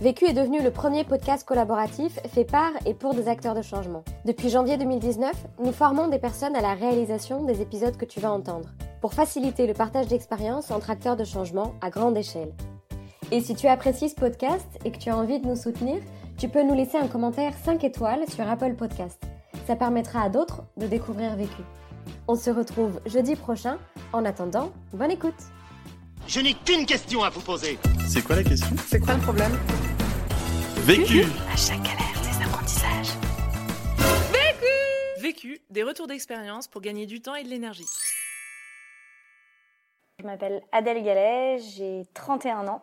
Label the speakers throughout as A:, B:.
A: Vécu est devenu le premier podcast collaboratif fait par et pour des acteurs de changement. Depuis janvier 2019, nous formons des personnes à la réalisation des épisodes que tu vas entendre, pour faciliter le partage d'expériences entre acteurs de changement à grande échelle. Et si tu apprécies ce podcast et que tu as envie de nous soutenir, tu peux nous laisser un commentaire 5 étoiles sur Apple Podcast. Ça permettra à d'autres de découvrir Vécu. On se retrouve jeudi prochain. En attendant, bonne écoute.
B: Je n'ai qu'une question à vous poser.
C: C'est quoi la question
D: C'est quoi le problème
C: Vécu
E: À chaque galère, des apprentissages.
D: Vécu, des retours d'expérience pour gagner du temps et de l'énergie.
F: Je m'appelle Adèle Gallet, j'ai 31 ans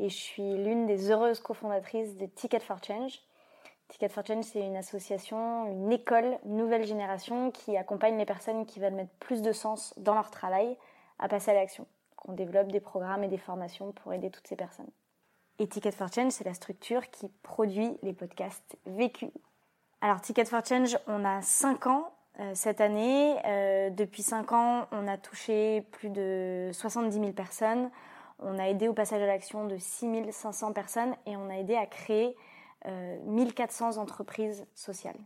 F: et je suis l'une des heureuses cofondatrices de Ticket for Change. Ticket for Change, c'est une association, une école nouvelle génération qui accompagne les personnes qui veulent mettre plus de sens dans leur travail à passer à l'action. On développe des programmes et des formations pour aider toutes ces personnes. Et Ticket for Change, c'est la structure qui produit les podcasts vécus. Alors Ticket for Change, on a 5 ans euh, cette année. Euh, depuis 5 ans, on a touché plus de 70 000 personnes. On a aidé au passage à l'action de 6 500 personnes et on a aidé à créer euh, 1400 entreprises sociales.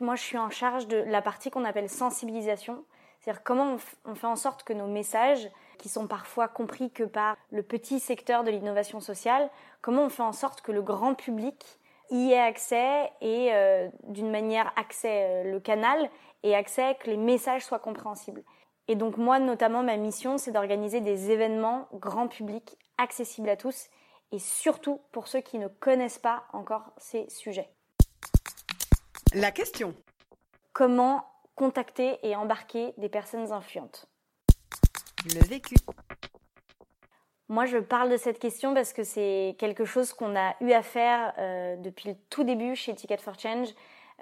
F: Moi, je suis en charge de la partie qu'on appelle sensibilisation, c'est-à-dire comment on fait en sorte que nos messages, qui sont parfois compris que par le petit secteur de l'innovation sociale, comment on fait en sorte que le grand public y ait accès et euh, d'une manière accès euh, le canal et accès que les messages soient compréhensibles. Et donc moi, notamment, ma mission, c'est d'organiser des événements grand public, accessibles à tous, et surtout pour ceux qui ne connaissent pas encore ces sujets.
D: La question.
F: Comment contacter et embarquer des personnes influentes?
E: Le vécu.
F: Moi, je parle de cette question parce que c'est quelque chose qu'on a eu à faire euh, depuis le tout début chez Ticket for Change.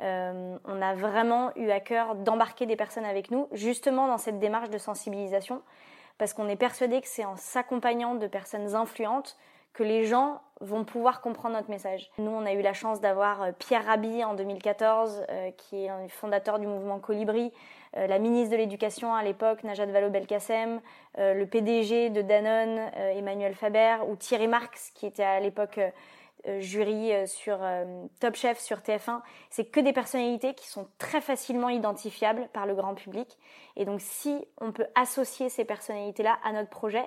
F: Euh, on a vraiment eu à cœur d'embarquer des personnes avec nous, justement dans cette démarche de sensibilisation, parce qu'on est persuadé que c'est en s'accompagnant de personnes influentes que les gens vont pouvoir comprendre notre message. Nous, on a eu la chance d'avoir euh, Pierre Rabhi en 2014, euh, qui est un fondateur du mouvement Colibri, euh, la ministre de l'Éducation à l'époque, Najat Vallaud-Belkacem, le PDG de Danone, Emmanuel Faber, ou Thierry Marx, qui était à l'époque jury sur Top Chef sur TF1. C'est que des personnalités qui sont très facilement identifiables par le grand public. Et donc, si on peut associer ces personnalités-là à notre projet,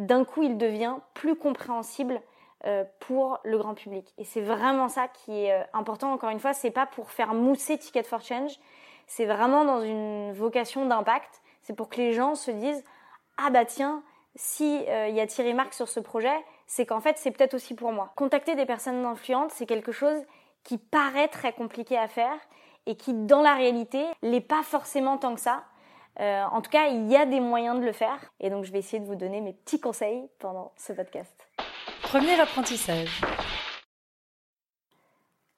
F: d'un coup, il devient plus compréhensible euh, pour le grand public. Et c'est vraiment ça qui est euh, important. Encore une fois, c'est pas pour faire mousser Ticket for Change. C'est vraiment dans une vocation d'impact. C'est pour que les gens se disent ah bah tiens, si euh, il y a Thierry Marx sur ce projet, c'est qu'en fait c'est peut-être aussi pour moi. Contacter des personnes influentes, c'est quelque chose qui paraît très compliqué à faire et qui dans la réalité l'est pas forcément tant que ça. Euh, en tout cas, il y a des moyens de le faire et donc je vais essayer de vous donner mes petits conseils pendant ce podcast.
E: Premier apprentissage.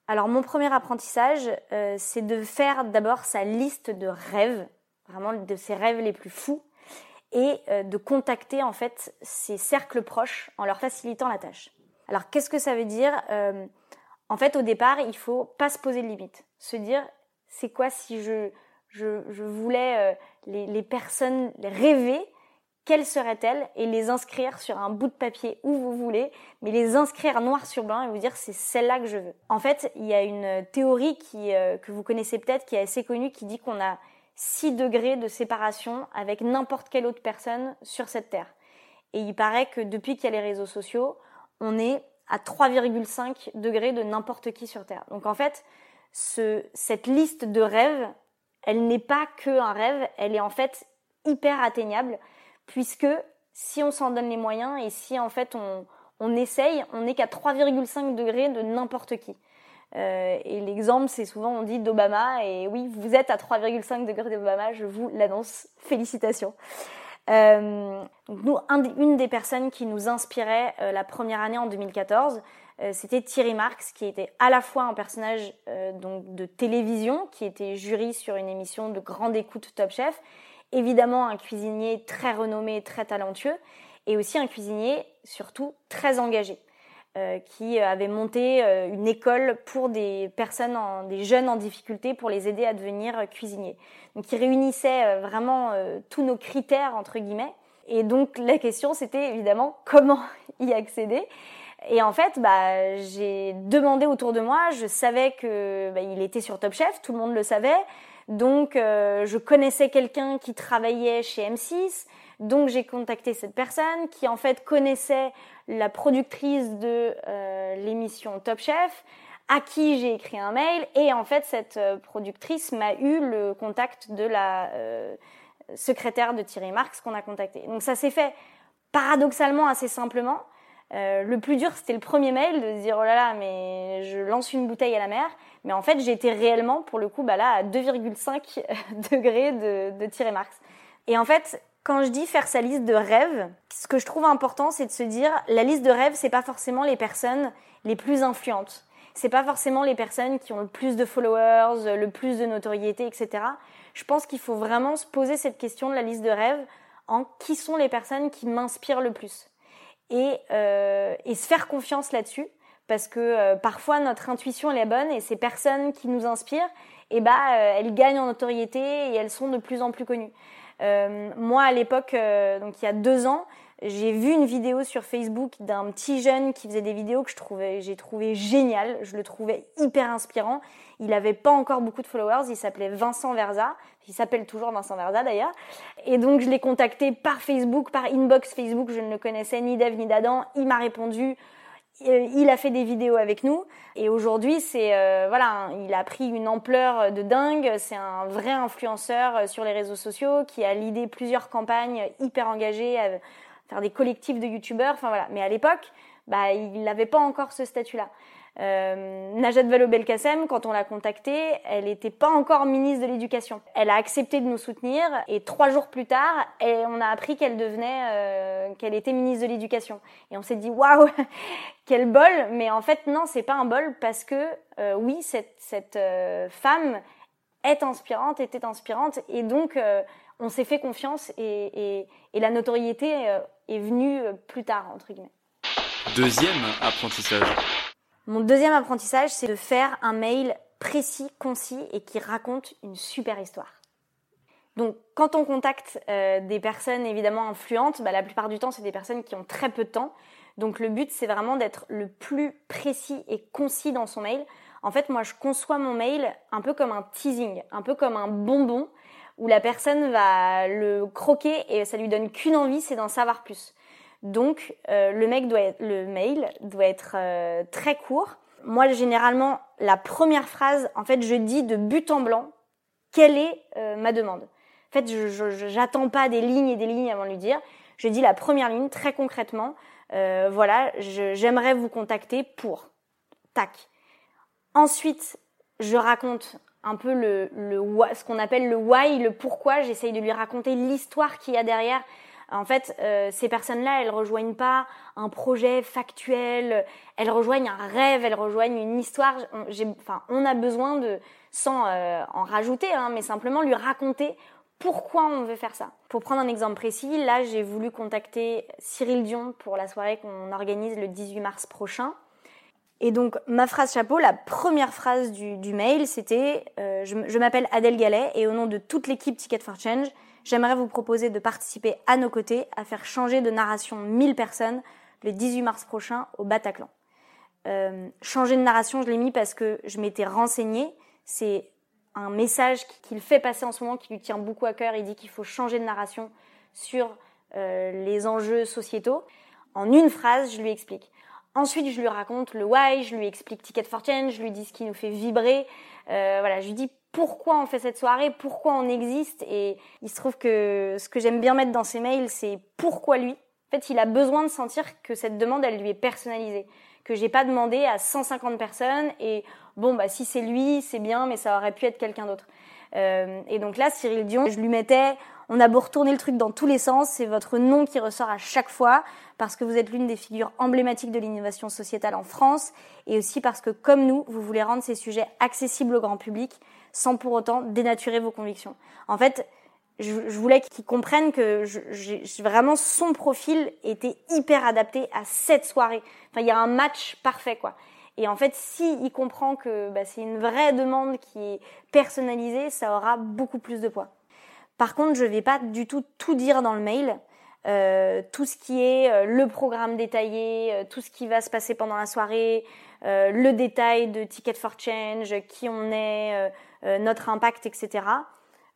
F: Alors mon premier apprentissage, euh, c'est de faire d'abord sa liste de rêves, vraiment de ses rêves les plus fous, et euh, de contacter en fait ses cercles proches en leur facilitant la tâche. Alors qu'est-ce que ça veut dire En fait, au départ, il faut pas se poser de limite, se dire c'est quoi si je je, je voulais euh, les, les personnes rêver quelles seraient-elles et les inscrire sur un bout de papier où vous voulez, mais les inscrire noir sur blanc et vous dire c'est celle-là que je veux. En fait, il y a une théorie qui, euh, que vous connaissez peut-être, qui est assez connue, qui dit qu'on a 6 degrés de séparation avec n'importe quelle autre personne sur cette terre. Et il paraît que depuis qu'il y a les réseaux sociaux, on est à 3,5 degrés de n'importe qui sur Terre. Donc en fait, ce, cette liste de rêves, elle n'est pas que un rêve, elle est en fait hyper atteignable puisque si on s'en donne les moyens et si en fait on, on essaye, on n'est qu'à 3,5 degrés de n'importe qui. Euh, et l'exemple, c'est souvent on dit d'Obama, et oui, vous êtes à 3,5 degrés d'Obama, je vous l'annonce, félicitations. Euh, donc nous, une des personnes qui nous inspirait euh, la première année en 2014, euh, c'était Thierry Marx, qui était à la fois un personnage euh, donc de télévision, qui était jury sur une émission de grande écoute Top Chef, évidemment un cuisinier très renommé, très talentueux, et aussi un cuisinier surtout très engagé. Euh, qui avait monté euh, une école pour des personnes, des jeunes en difficulté, pour les aider à devenir cuisiniers. Donc, il réunissait euh, vraiment tous nos critères entre guillemets. Et donc, la question, c'était évidemment comment y accéder. Et en fait, bah, j'ai demandé autour de moi. Je savais que bah, il était sur Top Chef, tout le monde le savait. Donc, je connaissais quelqu'un qui travaillait chez M6. Donc j'ai contacté cette personne qui en fait connaissait la productrice de euh, l'émission Top Chef, à qui j'ai écrit un mail et en fait cette euh, productrice m'a eu le contact de la euh, secrétaire de Thierry Marx qu'on a contacté. Donc ça s'est fait paradoxalement assez simplement. Le plus dur, c'était le premier mail de se dire oh là là, mais je lance une bouteille à la mer. Mais en fait, j'étais réellement, pour le coup, bah là, à 2,5 degrés de, de Thierry Marx. Et en fait, quand je dis faire sa liste de rêves, ce que je trouve important, c'est de se dire la liste de rêves, c'est pas forcément les personnes les plus influentes. C'est pas forcément les personnes qui ont le plus de followers, le plus de notoriété, etc. Je pense qu'il faut vraiment se poser cette question de la liste de rêves en qui sont les personnes qui m'inspirent le plus et, euh, et se faire confiance là-dessus parce que euh, parfois notre intuition est bonne et ces personnes qui nous inspirent, eh ben, euh, elles gagnent en notoriété et elles sont de plus en plus connues. Euh, moi, à l'époque, donc il y a deux ans, j'ai vu une vidéo sur Facebook d'un petit jeune qui faisait des vidéos que j'ai trouvé génial. Je le trouvais hyper inspirant. Il n'avait pas encore beaucoup de followers. Il s'appelait Vincent Verza. Il s'appelle toujours Vincent Verza d'ailleurs. Et donc je l'ai contacté par Facebook, par inbox Facebook. Je ne le connaissais ni d'Eve ni d'Adam. Il m'a répondu. Euh, il a fait des vidéos avec nous et aujourd'hui c'est euh, voilà il a pris une ampleur de dingue c'est un vrai influenceur euh, sur les réseaux sociaux qui a l'idée plusieurs campagnes hyper engagées faire des collectifs de youtubeurs enfin voilà mais à l'époque bah il n'avait pas encore ce statut là euh, Najat Vallaud-Belkacem, quand on l'a contactée, elle n'était pas encore ministre de l'Éducation. Elle a accepté de nous soutenir et trois jours plus tard, on a appris qu'elle devenait, euh, qu'elle était ministre de l'Éducation. Et on s'est dit waouh, quel bol Mais en fait non, c'est pas un bol parce que euh, oui, cette, euh, femme est inspirante, était inspirante et donc on s'est fait confiance et la notoriété est venue plus tard entre guillemets.
C: Deuxième apprentissage.
F: Mon deuxième apprentissage, c'est de faire un mail précis, concis et qui raconte une super histoire. Donc, quand on contacte euh, des personnes évidemment influentes, bah, la plupart du temps, c'est des personnes qui ont très peu de temps. Donc, le but, c'est vraiment d'être le plus précis et concis dans son mail. En fait, moi, je conçois mon mail un peu comme un teasing, un peu comme un bonbon où la personne va le croquer et ça lui donne qu'une envie, c'est d'en savoir plus. Donc euh, le, mec doit être, le mail doit être euh, très court. Moi généralement la première phrase, en fait je dis de but en blanc quelle est euh, ma demande. En fait je j'attends pas des lignes et des lignes avant de lui dire. Je dis la première ligne très concrètement. voilà, j'aimerais vous contacter pour tac. Ensuite je raconte un peu le, le ce qu'on appelle le why, le pourquoi. J'essaye de lui raconter l'histoire qu'il y a derrière en fait, euh, ces personnes-là, elles rejoignent pas un projet factuel, elles rejoignent un rêve, elles rejoignent une histoire. On, enfin, on a besoin de, sans euh, en rajouter, hein, mais simplement lui raconter pourquoi on veut faire ça. Pour prendre un exemple précis, là, j'ai voulu contacter Cyril Dion pour la soirée qu'on organise le 18 mars prochain. Et donc, ma phrase chapeau, la première phrase du, mail, c'était euh, Je, je m'appelle Adèle Gallet et au nom de toute l'équipe Ticket for Change, j'aimerais vous proposer de participer à nos côtés à faire changer de narration 1000 personnes le 18 mars prochain au Bataclan. Euh, changer de narration, je l'ai mis parce que je m'étais renseignée. C'est un message qu'il fait passer en ce moment qui lui tient beaucoup à cœur. Il dit qu'il faut changer de narration sur euh, les enjeux sociétaux. En une phrase, je lui explique. Ensuite, je lui raconte le why, je lui explique Ticket for Change, je lui dis ce qui nous fait vibrer. Euh, voilà, je lui dis pourquoi on fait cette soirée, pourquoi on existe. Et il se trouve que ce que j'aime bien mettre dans ses mails, c'est pourquoi lui. En fait, il a besoin de sentir que cette demande, elle lui est personnalisée. Que j'ai pas demandé à 150 personnes et bon, bah, si c'est lui, c'est bien, mais ça aurait pu être quelqu'un d'autre. Euh, et donc là, Cyril Dion, je lui mettais On a beau retourner le truc dans tous les sens, c'est votre nom qui ressort à chaque fois parce que vous êtes l'une des figures emblématiques de l'innovation sociétale en France et aussi parce que comme nous, vous voulez rendre ces sujets accessibles au grand public sans pour autant dénaturer vos convictions. En fait, je, voulais qu'ils comprennent que je, vraiment son profil était hyper adapté à cette soirée. Enfin, il y a un match parfait quoi. Et en fait, si comprend que bah, c'est une vraie demande qui est personnalisée, ça aura beaucoup plus de poids. Par contre, je vais pas du tout tout dire dans le mail. Euh, tout ce qui est euh, le programme détaillé, euh, tout ce qui va se passer pendant la soirée, le détail de Ticket for Change, qui on est, notre impact, etc.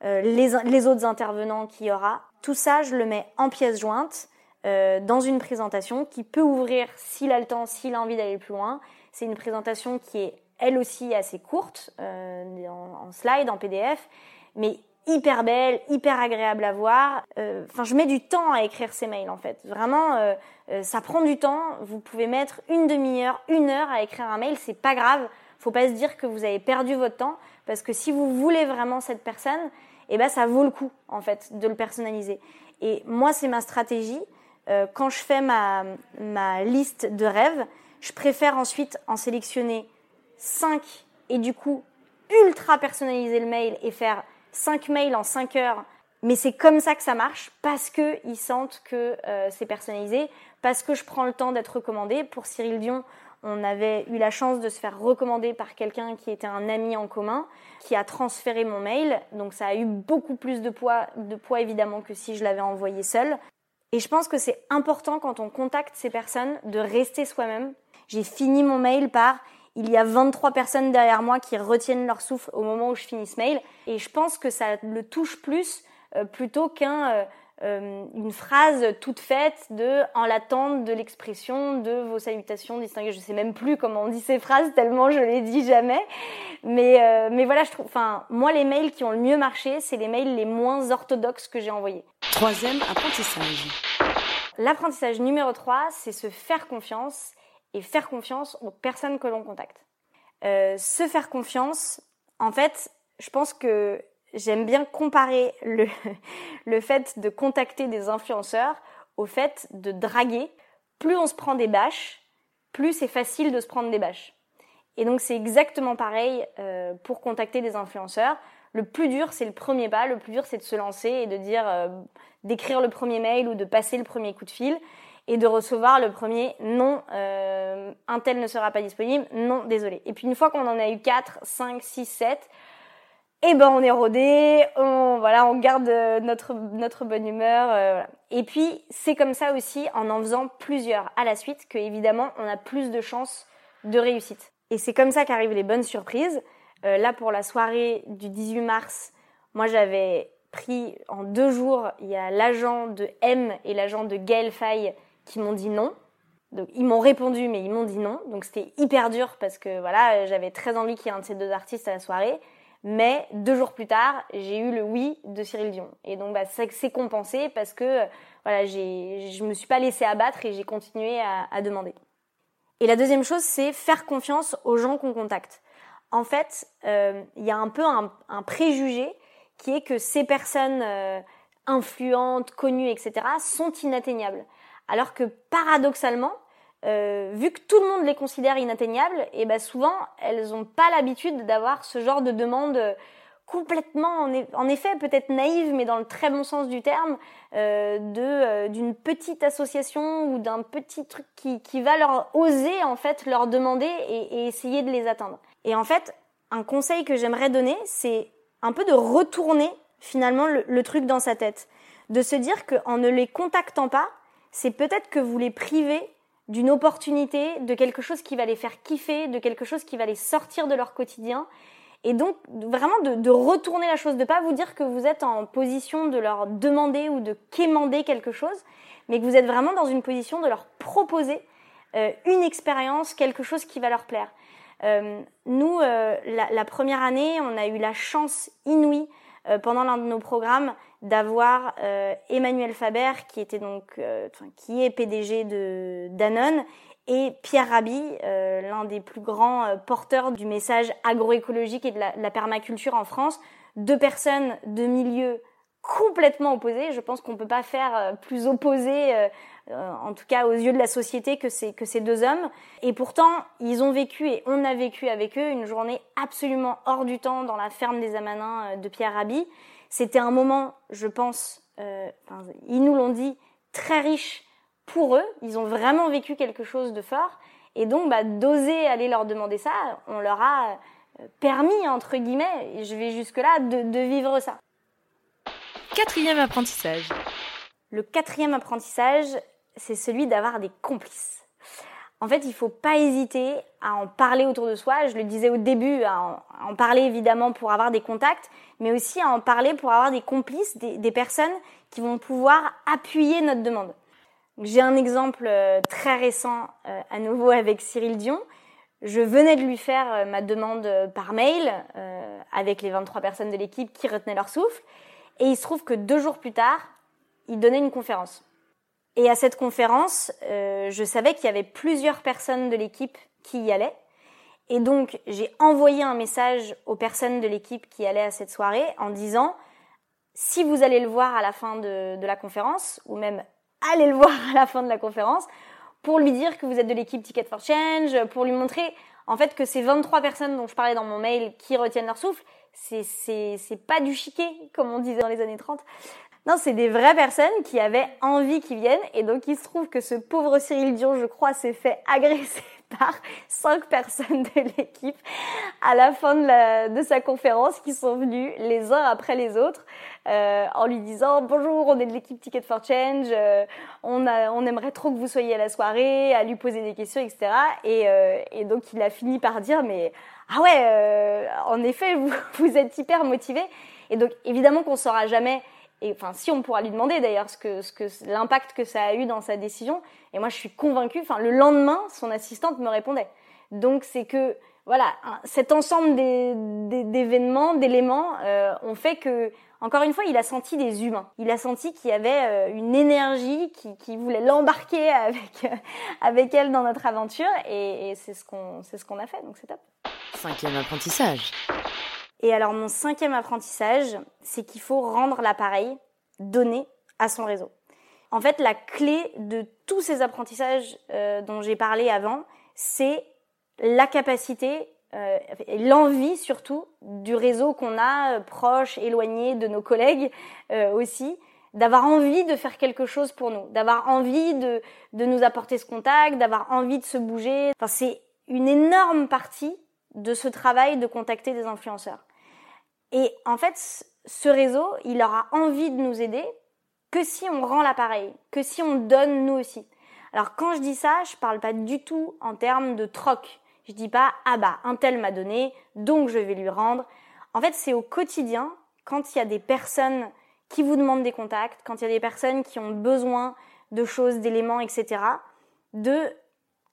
F: Les, les, autres intervenants qu'il y aura. Tout ça, je le mets en pièce jointe dans une présentation qui peut ouvrir s'il a le temps, s'il a envie d'aller plus loin. C'est une présentation qui est elle aussi assez courte, en, en slide, en PDF, mais hyper belle, hyper agréable à voir. Euh, enfin, je mets du temps à écrire ces mails en fait. Vraiment, euh, euh, ça prend du temps. Vous pouvez mettre une demi-heure, une heure à écrire un mail, c'est pas grave. Faut pas se dire que vous avez perdu votre temps parce que si vous voulez vraiment cette personne, eh ben ça vaut le coup en fait de le personnaliser. Et moi, c'est ma stratégie. quand je fais ma, ma liste de rêves, je préfère ensuite en sélectionner 5 et du coup ultra personnaliser le mail et faire 5 mails en 5 heures. Mais c'est comme ça que ça marche parce que ils sentent que euh, c'est personnalisé, parce que je prends le temps d'être recommandé. Pour Cyril Dion, on avait eu la chance de se faire recommander par quelqu'un qui était un ami en commun, qui a transféré mon mail. Donc ça a eu beaucoup plus de poids, de poids évidemment que si je l'avais envoyé seul. Et je pense que c'est important quand on contacte ces personnes de rester soi-même. J'ai fini mon mail par il y a 23 personnes derrière moi qui retiennent leur souffle au moment où je finis ce mail. Et je pense que ça le touche plus euh, plutôt qu'une euh, euh, phrase toute faite de en l'attente de l'expression de vos salutations distinguées. Je sais même plus comment on dit ces phrases tellement je les dis jamais. Mais mais voilà, je trouve. Enfin, moi les mails qui ont le mieux marché, c'est les mails les moins orthodoxes que j'ai envoyés.
D: Troisième apprentissage.
F: L'apprentissage numéro 3, c'est se faire confiance et faire confiance aux personnes que l'on contacte. Euh, se faire confiance, en fait, je pense que j'aime bien comparer le, le fait de contacter des influenceurs au fait de draguer. Plus on se prend des bâches, plus c'est facile de se prendre des bâches. Et donc c'est exactement pareil euh, pour contacter des influenceurs. Le plus dur, c'est le premier pas. Le plus dur, c'est de se lancer et de dire, euh, d'écrire le premier mail ou de passer le premier coup de fil et de recevoir le premier non, euh, un tel ne sera pas disponible, non, désolé. Et puis une fois qu'on en a eu 4, 5, 6, 7, eh ben on est rodé, on voilà, on garde euh, notre notre bonne humeur. Euh, voilà. Et puis c'est comme ça aussi en en faisant plusieurs à la suite que évidemment on a plus de chances de réussite. Et c'est comme ça qu'arrivent les bonnes surprises. Euh, là pour la soirée du 18 mars, moi j'avais pris en deux jours, il y a l'agent de M et l'agent de Gaël Faye qui m'ont dit non. Donc ils m'ont répondu mais ils m'ont dit non. Donc c'était hyper dur parce que voilà, j'avais très envie qu'il y ait un de ces deux artistes à la soirée. Mais deux jours plus tard, j'ai eu le oui de Cyril Dion. Et donc bah, c'est compensé parce que voilà, je me suis pas laissée abattre et j'ai continué à, demander. Et la deuxième chose, c'est faire confiance aux gens qu'on contacte. En fait, euh, il y a un peu un, préjugé qui est que ces personnes euh, influentes, connues, etc., sont inatteignables. Alors que paradoxalement, euh, vu que tout le monde les considère inatteignables, et ben souvent elles n'ont pas l'habitude d'avoir ce genre de demande complètement, en, effet peut-être naïve, mais dans le très bon sens du terme, euh, de euh, d'une petite association ou d'un petit truc qui, qui va leur oser en fait leur demander et, essayer de les atteindre. Et en fait, un conseil que j'aimerais donner, c'est un peu de retourner finalement le, le truc dans sa tête, de se dire qu'en ne les contactant pas, c'est peut-être que vous les privez d'une opportunité, de quelque chose qui va les faire kiffer, de quelque chose qui va les sortir de leur quotidien. Et donc, vraiment de, retourner la chose, de pas vous dire que vous êtes en position de leur demander ou de quémander quelque chose, mais que vous êtes vraiment dans une position de leur proposer euh, une expérience, quelque chose qui va leur plaire. Euh, nous, euh, la, première année, on a eu la chance inouïe pendant l'un de nos programmes d'avoir euh, Emmanuel Faber qui était donc euh, qui est PDG de Danone et Pierre Rabhi, euh, l'un des plus grands porteurs du message agroécologique et de la, permaculture en France, deux personnes de milieux complètement opposés. Je pense qu'on peut pas faire euh, plus opposé, euh, euh, en tout cas aux yeux de la société, que ces, que ces deux hommes. Et pourtant, ils ont vécu et on a vécu avec eux une journée absolument hors du temps dans la ferme des Amanins de Pierre Rabhi. C'était un moment, je pense, enfin, ils nous l'ont dit, très riche pour eux. Ils ont vraiment vécu quelque chose de fort. Et donc, bah, d'oser aller leur demander ça, on leur a permis, entre guillemets, et je vais jusque-là, de, de vivre ça.
E: Quatrième apprentissage.
F: Le quatrième apprentissage, c'est celui d'avoir des complices. En fait, il faut pas hésiter à en parler autour de soi. Je le disais au début, à en, parler évidemment pour avoir des contacts, mais aussi à en parler pour avoir des complices, des, personnes qui vont pouvoir appuyer notre demande. J'ai un exemple euh, très récent euh, à nouveau avec Cyril Dion. Je venais de lui faire euh, ma demande par mail avec les 23 personnes de l'équipe qui retenaient leur souffle. Et il se trouve que deux jours plus tard, il donnait une conférence. Et à cette conférence, euh, je savais qu'il y avait plusieurs personnes de l'équipe qui y allaient. Et donc, j'ai envoyé un message aux personnes de l'équipe qui allaient à cette soirée en disant, si vous allez le voir à la fin de, la conférence, ou même allez le voir à la fin de la conférence, pour lui dire que vous êtes de l'équipe Ticket for Change, pour lui montrer en fait que ces 23 personnes dont je parlais dans mon mail qui retiennent leur souffle, c'est c'est c'est pas du chiquet comme on disait dans les années 30. Non, c'est des vraies personnes qui avaient envie qu'ils viennent et donc il se trouve que ce pauvre Cyril Dion, je crois, s'est fait agresser par cinq personnes de l'équipe à la fin de, la, de sa conférence qui sont venus les uns après les autres euh, en lui disant bonjour on est de l'équipe Ticket for Change euh, on, a, on aimerait trop que vous soyez à la soirée à lui poser des questions etc et, euh, et donc il a fini par dire mais ah ouais, euh, en effet, vous, vous êtes hyper motivé. Et donc, évidemment qu'on saura jamais, et enfin, si on pourra lui demander d'ailleurs ce que, ce que, l'impact que ça a eu dans sa décision. Et moi, je suis convaincue, enfin, le lendemain, son assistante me répondait. Donc, c'est que, voilà, cet ensemble d'événements, d'éléments, euh, ont fait que, encore une fois, il a senti des humains. Il a senti qu'il y avait euh, une énergie qui, qui voulait l'embarquer avec, avec elle dans notre aventure. Et, c'est ce qu'on, ce qu'on a fait. Donc, c'est top.
E: Cinquième apprentissage.
F: Et alors mon cinquième apprentissage, c'est qu'il faut rendre l'appareil donné à son réseau. En fait, la clé de tous ces apprentissages euh, dont j'ai parlé avant, c'est la capacité euh, l'envie surtout du réseau qu'on a euh, proche, éloigné de nos collègues aussi, d'avoir envie de faire quelque chose pour nous, d'avoir envie de, de nous apporter ce contact, d'avoir envie de se bouger. Enfin, c'est une énorme partie de ce travail de contacter des influenceurs. Et en fait, ce réseau, il aura envie de nous aider que si on rend l'appareil, que si on donne nous aussi. Alors quand je dis ça, je parle pas du tout en termes de troc. Je dis pas ah bah un tel m'a donné, donc je vais lui rendre. En fait, c'est au quotidien quand il y a des personnes qui vous demandent des contacts, quand il y a des personnes qui ont besoin de choses, d'éléments, etc. De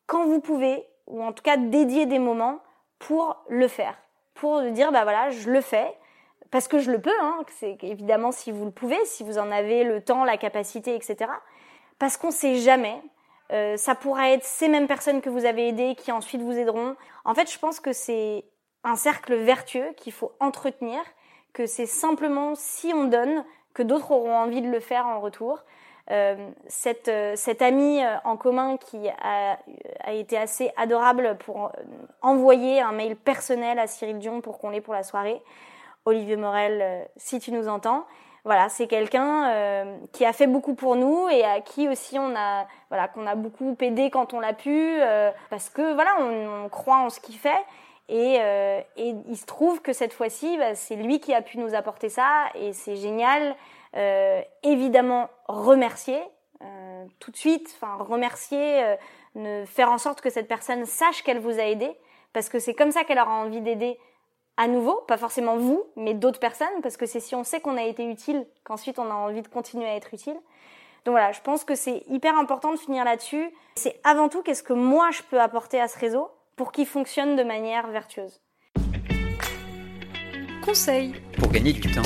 F: quand vous pouvez, ou en tout cas dédier des moments pour le faire, pour dire bah voilà, je le fais parce que je le peux. Hein, c'est évidemment si vous le pouvez, si vous en avez le temps, la capacité, etc. Parce qu'on sait jamais. Euh, ça pourra être ces mêmes personnes que vous avez aidées qui ensuite vous aideront. En fait, je pense que c'est un cercle vertueux qu'il faut entretenir, que c'est simplement si on donne que d'autres auront envie de le faire en retour. Euh, cette, euh, cette amie euh, en commun qui a, a été assez adorable pour envoyer un mail personnel à Cyril Dion pour qu'on l'ait pour la soirée. Olivier Morel, si tu nous entends. Voilà, c'est quelqu'un qui a fait beaucoup pour nous et à qui aussi on a, voilà, qu'on a beaucoup aidé quand on l'a pu, parce que voilà, on, croit en ce qu'il fait. Et, et, il se trouve que cette fois-ci, bah, c'est lui qui a pu nous apporter ça et c'est génial. Euh, évidemment remercier euh, tout de suite, enfin remercier, euh, ne, faire en sorte que cette personne sache qu'elle vous a aidé, parce que c'est comme ça qu'elle aura envie d'aider à nouveau, pas forcément vous, mais d'autres personnes, parce que c'est si on sait qu'on a été utile qu'ensuite on a envie de continuer à être utile. Donc voilà, je pense que c'est hyper important de finir là-dessus. C'est avant tout qu'est-ce que moi je peux apporter à ce réseau pour qu'il fonctionne de manière vertueuse.
E: Conseil
C: pour gagner du temps.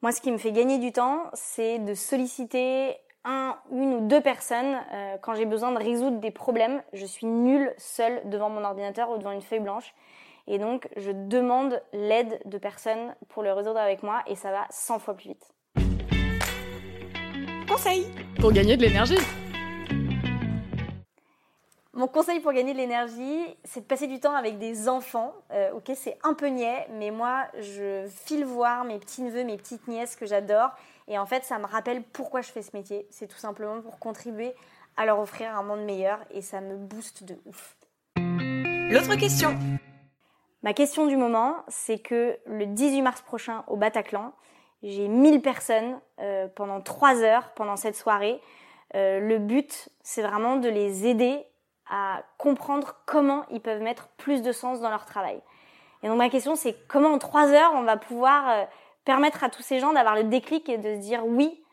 F: Moi, ce qui me fait gagner du temps, c'est de solliciter un, une ou deux personnes euh, quand j'ai besoin de résoudre des problèmes. Je suis nulle seule devant mon ordinateur ou devant une feuille blanche. Et donc, je demande l'aide de personnes pour le résoudre avec moi et ça va 100 fois plus vite.
E: Conseil pour gagner de l'énergie.
F: Mon conseil pour gagner de l'énergie, c'est de passer du temps avec des enfants. Euh, ok, c'est un peu niais, mais moi, je file voir mes petits-neveux, mes petites nièces que j'adore. Et en fait, ça me rappelle pourquoi je fais ce métier. C'est tout simplement pour contribuer à leur offrir un monde meilleur et ça me booste de ouf.
E: L'autre question.
F: Ma question du moment, c'est que le 18 mars prochain au Bataclan, j'ai 1000 personnes euh, pendant 3 heures pendant cette soirée. Euh, le but, c'est vraiment de les aider à comprendre comment ils peuvent mettre plus de sens dans leur travail. Et donc ma question c'est comment en trois heures on va pouvoir euh, permettre à tous ces gens d'avoir le déclic et de se dire oui,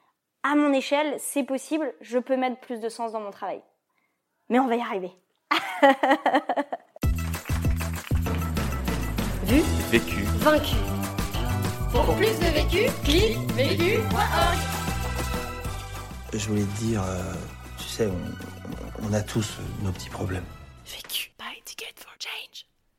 F: à mon échelle, c'est possible, je peux mettre plus de sens dans mon travail. Mais on va y arriver.
E: Vu,
C: Vécu.
E: vaincu. Pour plus de vécu, clique vécu.org.
G: Je voulais te dire, euh, sais, on, on a tous nos petits problèmes.
E: Vécu by Ticket for Change.